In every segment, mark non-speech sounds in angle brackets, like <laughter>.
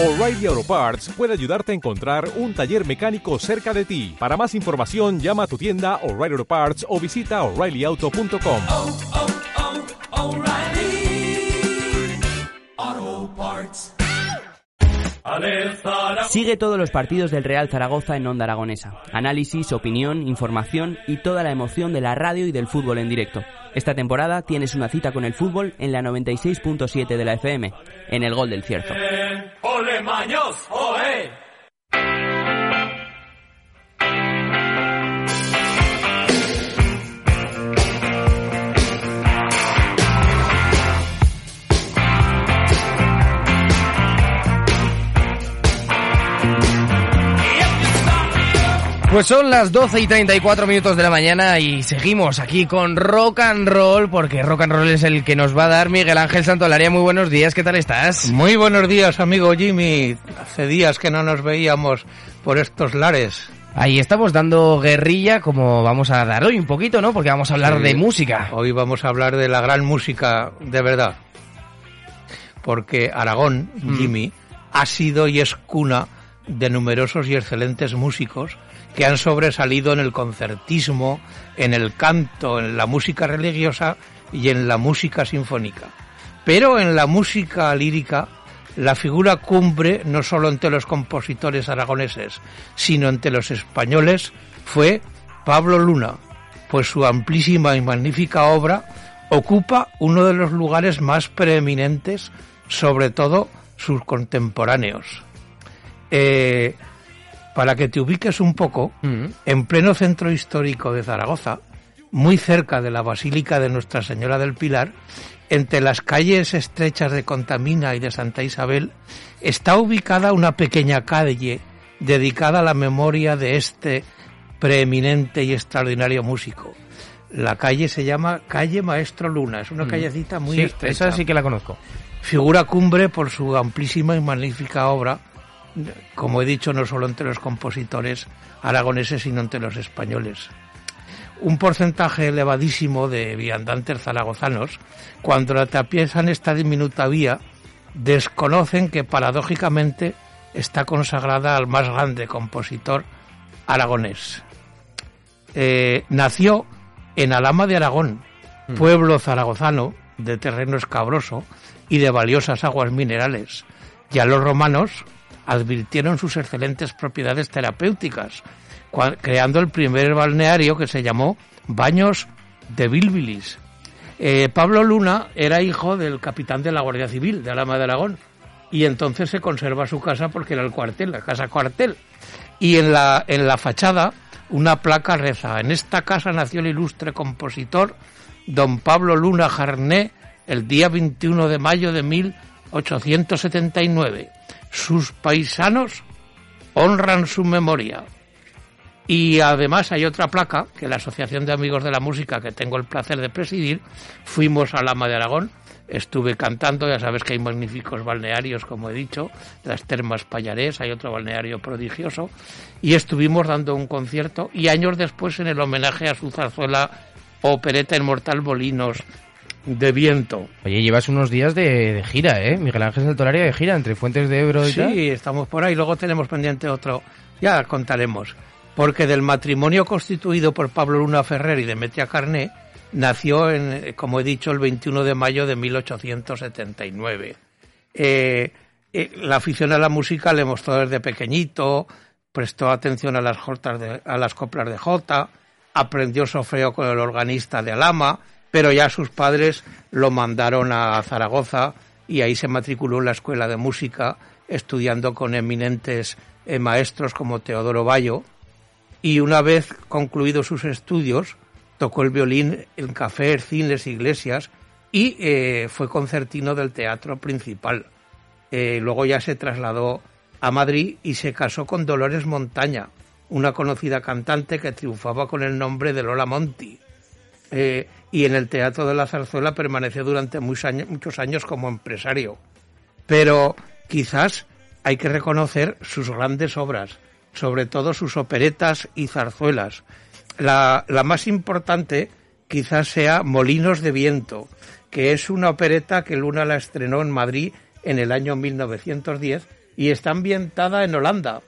O'Reilly Auto Parts puede ayudarte a encontrar un taller mecánico cerca de ti. Para más información, llama a tu tienda O'Reilly Auto Parts o visita oreillyauto.com. oh, oh, O'Reilly Auto Parts. Sigue todos los partidos del Real Zaragoza en Onda Aragonesa. Análisis, opinión, información y toda la emoción de la radio y del fútbol en directo. Esta temporada tienes una cita con el fútbol en la 96.7 de la FM, en el Gol del Cierzo. ¡Oe! Pues son las 12 y 34 minutos de la mañana y seguimos aquí con Rock and Roll, porque Rock and Roll es el que nos va a dar Miguel Ángel Santolaria. Muy buenos días, ¿qué tal estás? Muy buenos días, amigo Jimmy. Hace días que no nos veíamos por estos lares. Ahí estamos dando guerrilla, como vamos a dar hoy un poquito, ¿no? Porque vamos a hablar Sí. de música. Hoy vamos a hablar de la gran música de verdad. Porque Aragón, Mm. Jimmy, ha sido y es cuna de numerosos y excelentes músicos que han sobresalido en el concertismo, en el canto, en la música religiosa y en la música sinfónica. Pero en la música lírica, la figura cumbre, no solo entre los compositores aragoneses, sino entre los españoles, fue Pablo Luna, pues su amplísima y magnífica obra ocupa uno de los lugares más preeminentes, sobre todo sus contemporáneos. Eh, para que te ubiques un poco, Mm. en pleno centro histórico de Zaragoza, muy cerca de la Basílica de Nuestra Señora del Pilar, entre las calles estrechas de Contamina y de Santa Isabel, está ubicada una pequeña calle dedicada a la memoria de este preeminente y extraordinario músico. La calle se llama Calle Maestro Luna, es una callecita muy Mm. Sí, estrecha esa sí que la conozco. figura cumbre por su amplísima y magnífica obra, como he dicho, no solo entre los compositores aragoneses, sino entre los españoles. Un porcentaje elevadísimo de viandantes zaragozanos, cuando atraviesan esta diminuta vía, desconocen que paradójicamente está consagrada al más grande compositor aragonés. Eh, nació en Alama de Aragón, pueblo zaragozano de terreno escabroso y de valiosas aguas minerales. Ya los romanos advirtieron sus excelentes propiedades terapéuticas, creando el primer balneario que se llamó Baños de Bilbilis. Eh, Pablo Luna era hijo del capitán de la Guardia Civil de Alama de Aragón y entonces se conserva su casa porque era el cuartel, la casa cuartel. Y en la, en la fachada una placa reza, en esta casa nació el ilustre compositor don Pablo Luna Jarné el día 21 de mayo de 1879. Sus paisanos honran su memoria. Y además hay otra placa que la Asociación de Amigos de la Música, que tengo el placer de presidir, fuimos a Lama de Aragón, estuve cantando, ya sabes que hay magníficos balnearios, como he dicho, las Termas Payarés, hay otro balneario prodigioso, y estuvimos dando un concierto, y años después en el homenaje a su zarzuela Opereta Inmortal Bolinos de Viento. Oye, llevas unos días de, de gira, ¿eh? Miguel Ángel Santolaria de gira entre Fuentes de Ebro y tal. Sí, estamos por ahí. Luego tenemos pendiente otro. Ya contaremos. Porque del matrimonio constituido por Pablo Luna Ferrer y Demetria Carné, nació, en, como he dicho, el 21 de mayo de 1879. Eh, eh, la afición a la música le mostró desde pequeñito, prestó atención a las, jotas de- a las coplas de Jota, aprendió sofreo con el organista de Alama, pero ya sus padres lo mandaron a Zaragoza y ahí se matriculó en la escuela de música, estudiando con eminentes eh, maestros como Teodoro Bayo. Y una vez concluidos sus estudios, tocó el violín en cafés, cines, iglesias y eh, fue concertino del teatro principal. Eh, luego ya se trasladó a Madrid y se casó con Dolores Montaña, una conocida cantante que triunfaba con el nombre de Lola Monti. Y en el Teatro de la Zarzuela permaneció durante muchos años, como empresario. Pero quizás hay que reconocer sus grandes obras, sobre todo sus operetas y zarzuelas. La, la más importante quizás sea Molinos de Viento, que es una opereta que Luna la estrenó en Madrid en el año 1910 y está ambientada en Holanda.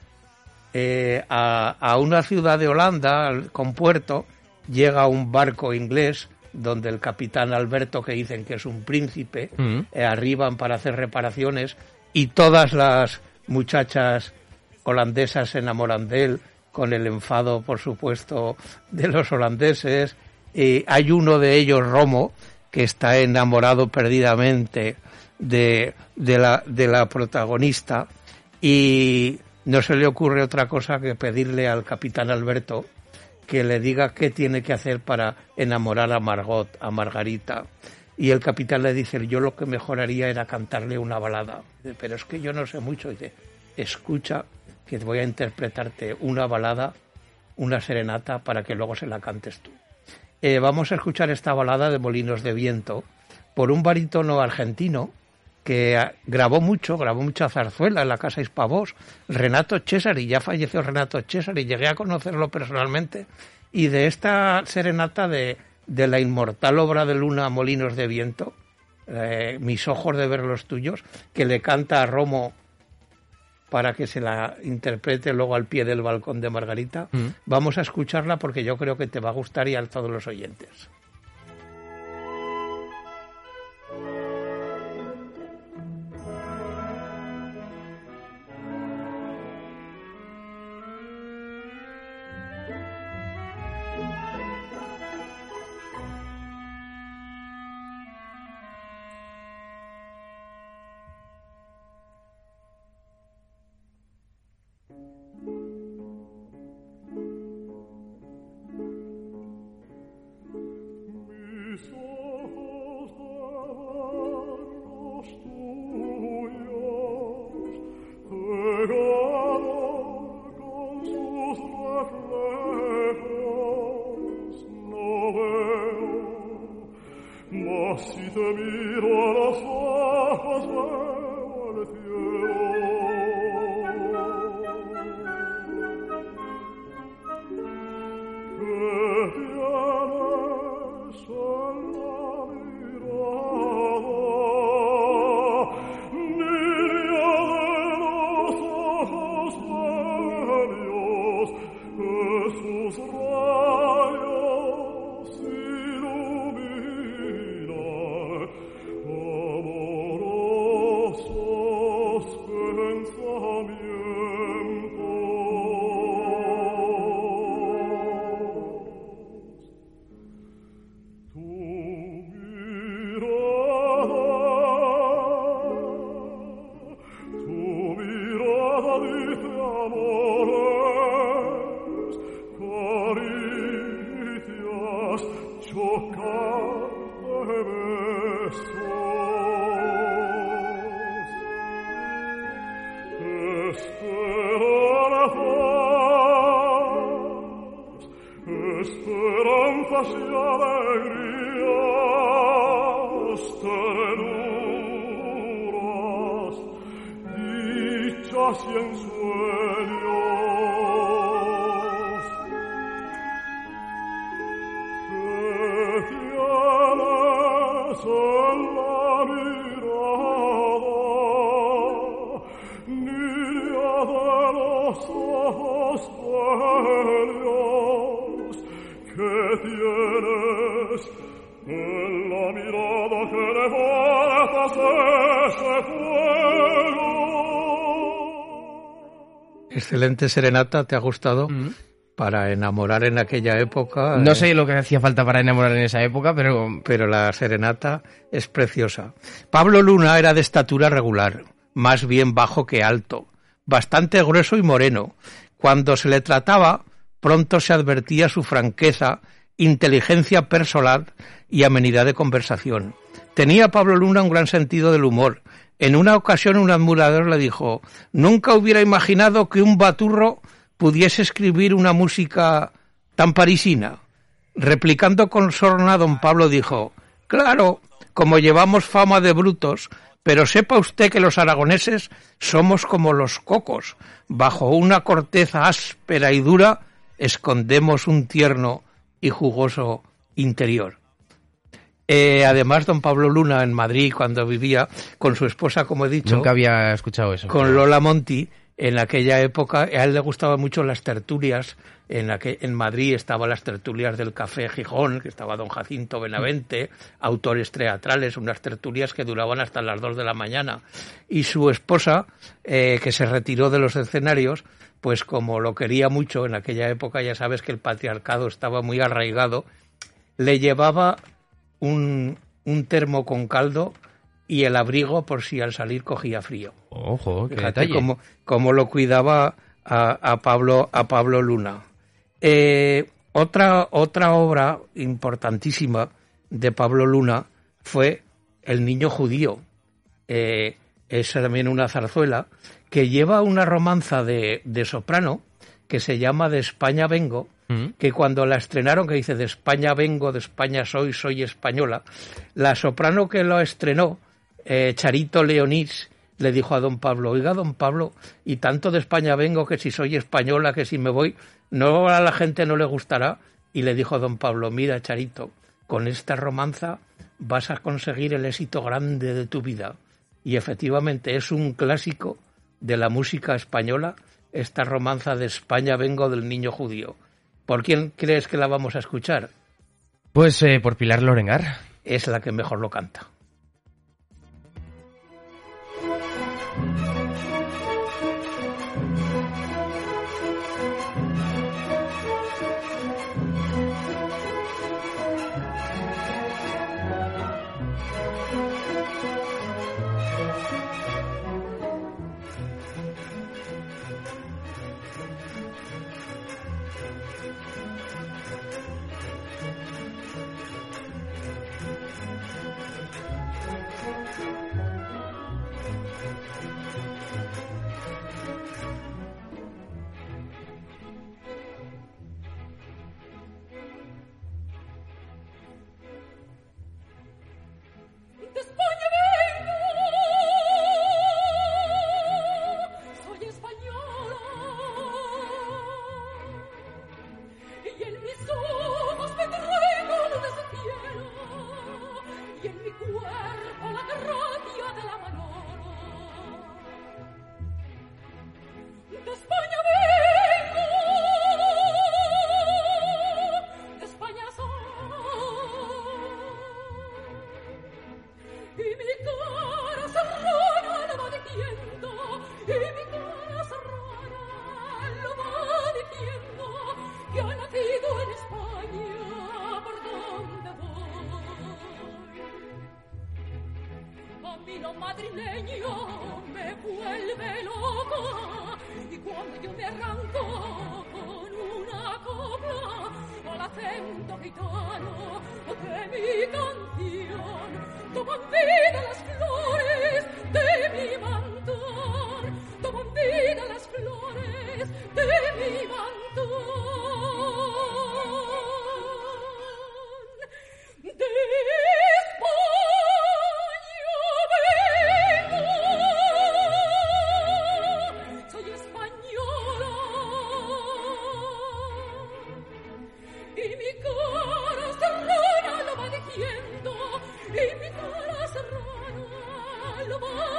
Eh, a, a una ciudad de Holanda, con puerto, llega un barco inglés donde el capitán Alberto, que dicen que es un príncipe, Mm. eh, arriban para hacer reparaciones y todas las muchachas holandesas se enamoran de él, con el enfado, por supuesto, de los holandeses. Y hay uno de ellos, Romo, que está enamorado perdidamente de, de, la, de la protagonista y no se le ocurre otra cosa que pedirle al capitán Alberto que le diga qué tiene que hacer para enamorar a Margot, a Margarita. Y el capitán le dice, yo lo que mejor haría era cantarle una balada. Pero es que yo no sé mucho. Dice, escucha que voy a interpretarte una balada, una serenata, para que luego se la cantes tú. Eh, vamos a escuchar esta balada de Molinos de Viento por un barítono argentino que ah, grabó mucho, grabó mucha zarzuela en la casa Hispavós, Renato Cesari, ya falleció Renato Cesari, llegué a conocerlo personalmente, y de esta serenata de, de la inmortal obra de Luna Molinos de Viento, eh, Mis ojos de ver los tuyos, que le canta a Romo para que se la interprete luego al pie del balcón de Margarita. Vamos a escucharla porque yo creo que te va a gustar y a todos los oyentes. Tienes en la mirada que levantas ese fuego. Excelente serenata, ¿te ha gustado? Para enamorar en aquella época. No eh, sé lo que hacía falta para enamorar en esa época, pero pero la serenata es preciosa. Pablo Luna era de estatura regular, más bien bajo que alto, bastante grueso y moreno. Cuando se le trataba, pronto se advertía su franqueza, inteligencia personal y amenidad de conversación. Tenía Pablo Luna un gran sentido del humor. En una ocasión un admirador le dijo, nunca hubiera imaginado que un baturro pudiese escribir una música tan parisina. Replicando con sorna, don Pablo dijo, claro, como llevamos fama de brutos, pero sepa usted que los aragoneses somos como los cocos, bajo una corteza áspera y dura escondemos un tierno y jugoso interior. Eh, además, don Pablo Luna en Madrid, cuando vivía con su esposa, como he dicho, Nunca había escuchado eso. con Lola Monti, en aquella época, a él le gustaban mucho las tertulias. En, aqu- en Madrid estaban las tertulias del Café Gijón, que estaba don Jacinto Benavente, autores teatrales, unas tertulias que duraban hasta las dos de la mañana. Y su esposa, eh, que se retiró de los escenarios, pues como lo quería mucho en aquella época, ya sabes que el patriarcado estaba muy arraigado, le llevaba un, un termo con caldo y el abrigo por si al salir cogía frío. Ojo, qué Fíjate detalle. cómo, cómo lo cuidaba a, a Pablo a Pablo Luna. Eh, otra otra obra importantísima de Pablo Luna fue El niño judío. Eh, es también una zarzuela que lleva una romanza de, de soprano que se llama De España vengo, Mm. que cuando la estrenaron, que dice de España vengo, de España soy, soy española, la soprano que lo estrenó, eh, Charito Leonís, le dijo a don Pablo, oiga don Pablo, y tanto de España vengo que si soy española, que si me voy, no a la gente no le gustará. Y le dijo don Pablo, mira Charito, con esta romanza vas a conseguir el éxito grande de tu vida. Y efectivamente es un clásico de la música española, esta romanza de España vengo del niño judío. ¿Por quién crees que la vamos a escuchar? Pues eh, por Pilar Lorengar. Es la que mejor lo canta. Lo madrileño me vuelve loca, y cuando yo me arranco con una copla al acento gitano de mi canción, toman vida las flores lo va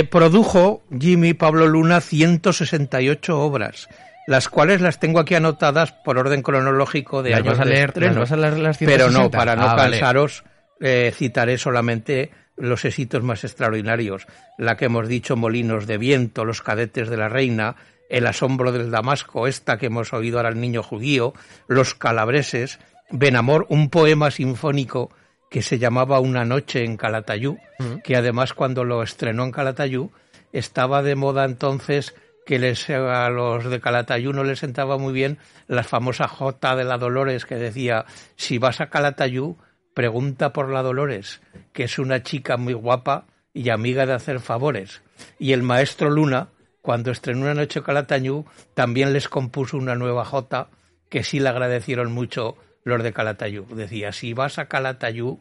Eh, produjo Jimmy Pablo Luna 168 obras, las cuales las tengo aquí anotadas por orden cronológico de ¿Las años vas a de leer- estreno. las vas a leer las Pero no, 160? para no Ah, vale. cansaros, eh, citaré solamente los éxitos más extraordinarios. La que hemos dicho, Molinos de Viento, Los Cadetes de la Reina, El Asombro del Damasco, esta que hemos oído ahora al niño judío, Los Calabreses, Benamor, un poema sinfónico que se llamaba Una noche en Calatayú, que además cuando lo estrenó en Calatayú, estaba de moda entonces que les, a los de Calatayud no les sentaba muy bien la famosa J de la Dolores que decía, si vas a Calatayud, pregunta por la Dolores, que es una chica muy guapa y amiga de hacer favores. Y el maestro Luna, cuando estrenó Una noche Calatayud, también les compuso una nueva J que sí le agradecieron mucho los de Calatayud. Decía, si vas a Calatayud,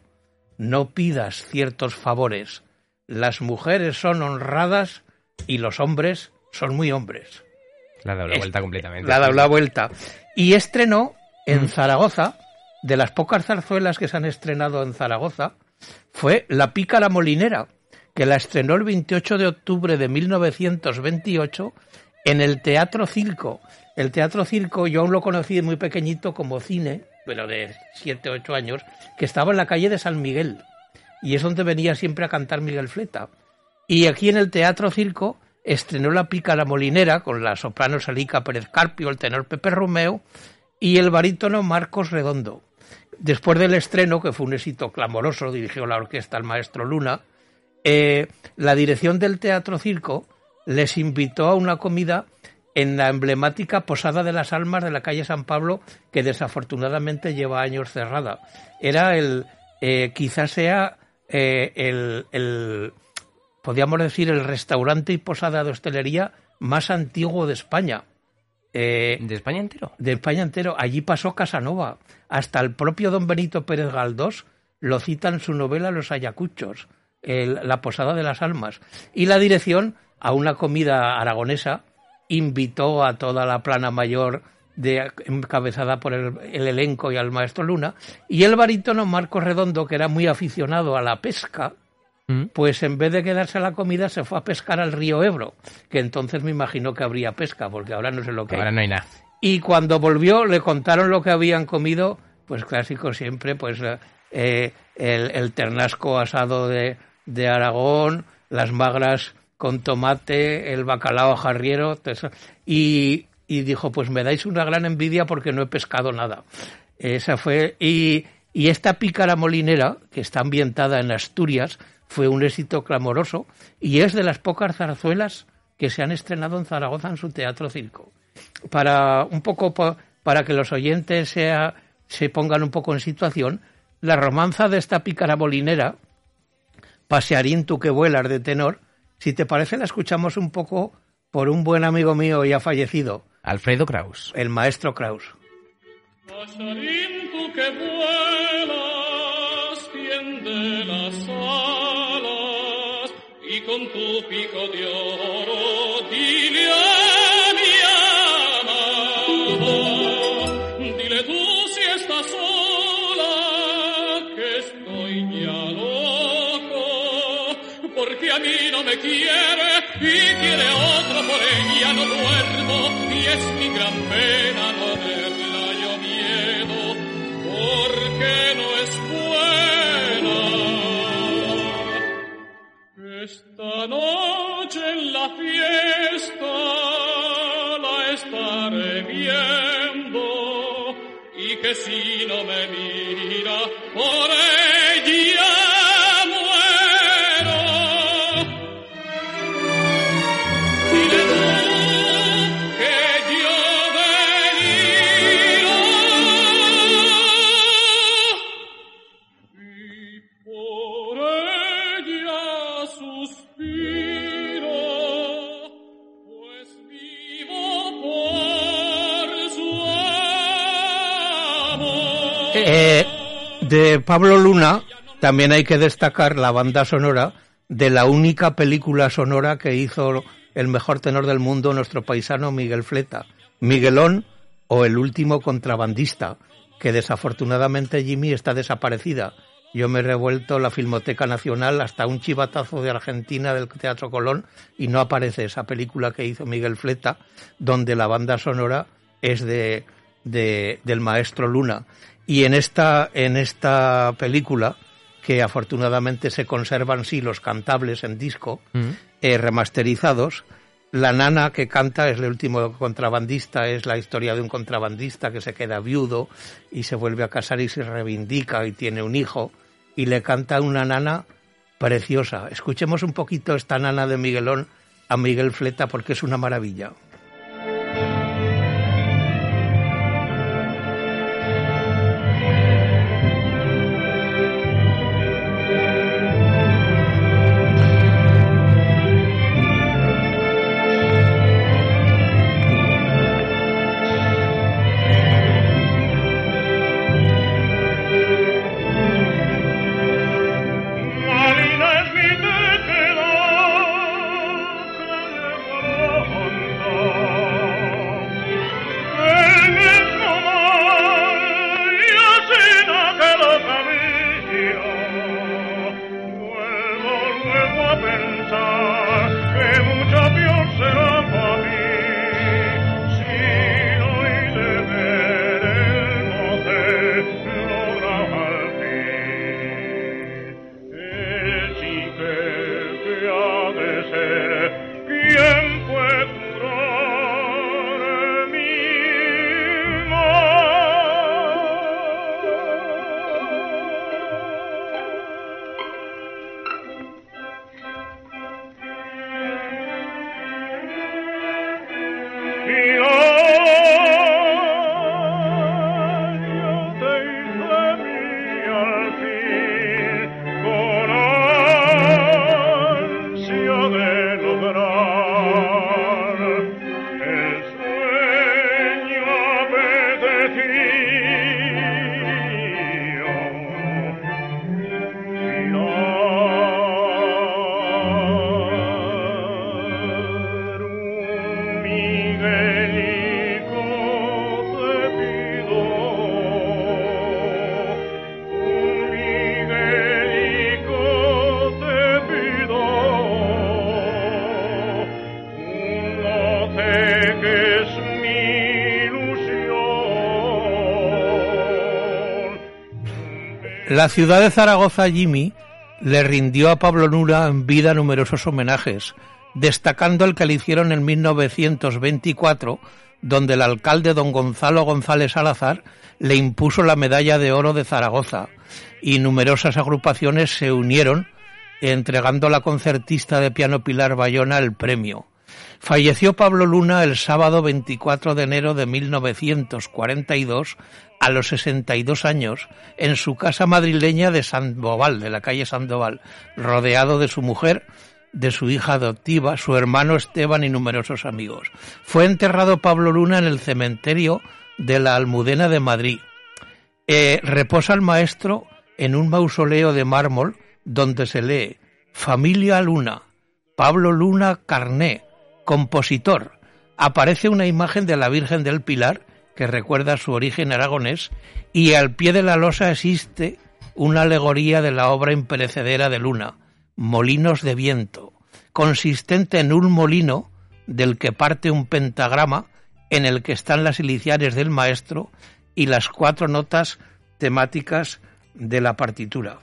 no pidas ciertos favores. Las mujeres son honradas y los hombres son muy hombres. La ha dado la vuelta completamente. La ha dado la vuelta. Y estrenó en Zaragoza, de las pocas zarzuelas que se han estrenado en Zaragoza, fue La pícara molinera, que la estrenó el 28 de octubre de 1928 en el Teatro Circo. El Teatro Circo yo aún lo conocí muy pequeñito como cine, pero de 7 o 8 años, que estaba en la calle de San Miguel. Y es donde venía siempre a cantar Miguel Fleta. Y aquí en el Teatro Circo estrenó La pícara molinera con la soprano Salica Pérez Carpio, el tenor Pepe Romeo y el barítono Marcos Redondo. Después del estreno, que fue un éxito clamoroso, dirigió la orquesta el maestro Luna, eh, la dirección del Teatro Circo les invitó a una comida en la emblemática Posada de las Almas de la calle San Pablo, que desafortunadamente lleva años cerrada. Era el, eh, quizás sea eh, el, el, podríamos decir, el restaurante y posada de hostelería más antiguo de España. Eh, ¿De España entero? De España entero. Allí pasó Casanova. Hasta el propio don Benito Pérez Galdós lo cita en su novela Los Ayacuchos, el, La Posada de las Almas. Y la dirección, a una comida aragonesa, invitó a toda la plana mayor de, encabezada por el, el, elenco y al maestro Luna, y el barítono Marcos Redondo, que era muy aficionado a la pesca, pues en vez de quedarse a la comida se fue a pescar al río Ebro, que entonces me imagino que habría pesca, porque ahora no sé lo que Ahora hay. no hay nada. Y cuando volvió le contaron lo que habían comido, pues clásico siempre, pues eh, el, el, ternasco asado de, de, Aragón, las magras con tomate, el bacalao jarriero, y, y, dijo, pues me dais una gran envidia porque no he pescado nada. Esa fue, y, y esta pícara molinera, que está ambientada en Asturias, fue un éxito clamoroso y es de las pocas zarzuelas que se han estrenado en Zaragoza en su teatro circo. Para un poco para que los oyentes sea, se pongan un poco en situación, la romanza de esta pícara molinera, Pasearín tú que vuelas de tenor, si te parece la escuchamos un poco por un buen amigo mío ya fallecido, Alfredo Kraus, el maestro Kraus. Tú que vuelas, tiende las alas y con tu pico de oro dile a mi amado, porque a mí no me quiere y quiere otro, por ella no duermo y es mi gran pena no verla yo miedo, porque no es buena. Esta noche en la fiesta la estaré viendo y que si no me mira por Pablo Luna también hay que destacar la banda sonora de la única película sonora que hizo el mejor tenor del mundo, nuestro paisano Miguel Fleta, Miguelón o el último contrabandista, que desafortunadamente Jimmy está desaparecida. Yo me he revuelto la Filmoteca Nacional hasta un chivatazo de Argentina del Teatro Colón y no aparece esa película que hizo Miguel Fleta, donde la banda sonora es de, de del maestro Luna. Y en esta, en esta película, que afortunadamente se conservan sí los cantables en disco, Mm. eh, remasterizados, la nana que canta es el último contrabandista, es la historia de un contrabandista que se queda viudo y se vuelve a casar y se reivindica y tiene un hijo y le canta una nana preciosa. Escuchemos un poquito esta nana de Miguelón a Miguel Fleta porque es una maravilla. La ciudad de Zaragoza, Jimmy, le rindió a Pablo Luna en vida numerosos homenajes, destacando el que le hicieron en 1924, donde el alcalde don Gonzalo González Salazar le impuso la medalla de oro de Zaragoza y numerosas agrupaciones se unieron entregando a la concertista de piano Pilar Bayona el premio. Falleció Pablo Luna el sábado 24 de enero de 1942 a los 62 años en su casa madrileña de Sandoval, de la calle Sandoval, rodeado de su mujer, de su hija adoptiva, su hermano Esteban y numerosos amigos. Fue enterrado Pablo Luna en el cementerio de la Almudena de Madrid. Eh, reposa el maestro en un mausoleo de mármol donde se lee Familia Luna, Pablo Luna Carné, compositor. Aparece una imagen de la Virgen del Pilar que recuerda su origen aragonés y al pie de la losa existe una alegoría de la obra imperecedera de Luna, Molinos de Viento, consistente en un molino del que parte un pentagrama en el que están las iniciales del maestro y las cuatro notas temáticas de la partitura.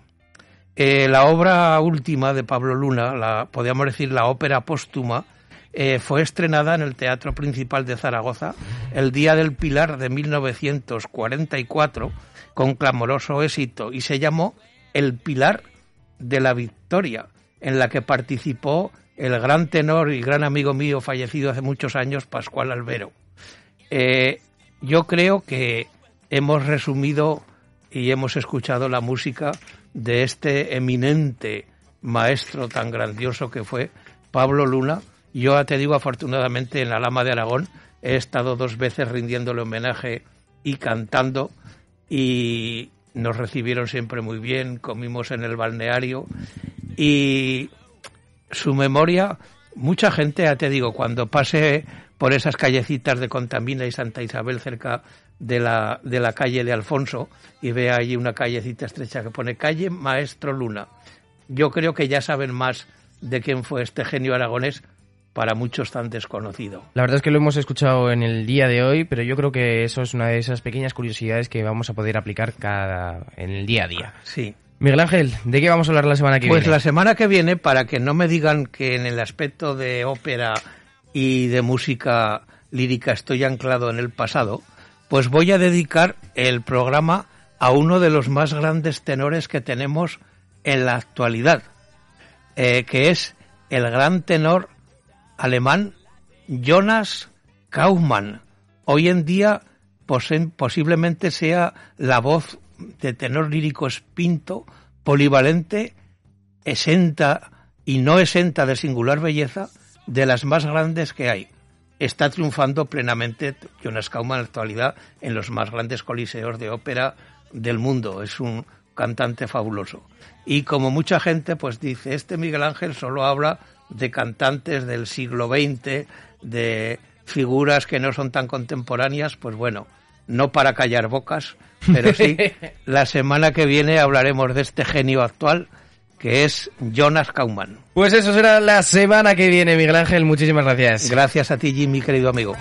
Eh, la obra última de Pablo Luna, la, podríamos decir la ópera póstuma, eh, fue estrenada en el Teatro Principal de Zaragoza el Día del Pilar de 1944 con clamoroso éxito y se llamó El Pilar de la Victoria, en la que participó el gran tenor y gran amigo mío fallecido hace muchos años, Pascual Albero. Eh, yo creo que hemos resumido y hemos escuchado la música de este eminente maestro tan grandioso que fue Pablo Luna. Yo te digo, afortunadamente, en la Lama de Aragón he estado dos veces rindiéndole homenaje y cantando y nos recibieron siempre muy bien, comimos en el balneario y su memoria, mucha gente, ya te digo, cuando pase por esas callecitas de Contamina y Santa Isabel cerca de la, de la calle de Alfonso y ve allí una callecita estrecha que pone calle Maestro Luna. Yo creo que ya saben más de quién fue este genio aragonés para muchos tan desconocido. La verdad es que lo hemos escuchado en el día de hoy, pero yo creo que eso es una de esas pequeñas curiosidades que vamos a poder aplicar cada en el día a día. Sí. Miguel Ángel, ¿de qué vamos a hablar la semana que Pues viene? la semana que viene, para que no me digan que en el aspecto de ópera y de música lírica estoy anclado en el pasado, pues voy a dedicar el programa a uno de los más grandes tenores que tenemos en la actualidad, eh, que es el gran tenor alemán Jonas Kaufmann. Hoy en día posiblemente sea la voz de tenor lírico espinto, polivalente, exenta y no exenta de singular belleza, de las más grandes que hay. Está triunfando plenamente Jonas Kaufmann en la actualidad en los más grandes coliseos de ópera del mundo. Es un cantante fabuloso. Y como mucha gente pues dice, este Miguel Ángel solo habla de cantantes del siglo XX, de figuras que no son tan contemporáneas, pues bueno, no para callar bocas, pero sí, <laughs> la semana que viene hablaremos de este genio actual que es Jonas Kaufmann. Pues eso será la semana que viene, Miguel Ángel. Muchísimas gracias. Gracias a ti, Jimmy, querido amigo.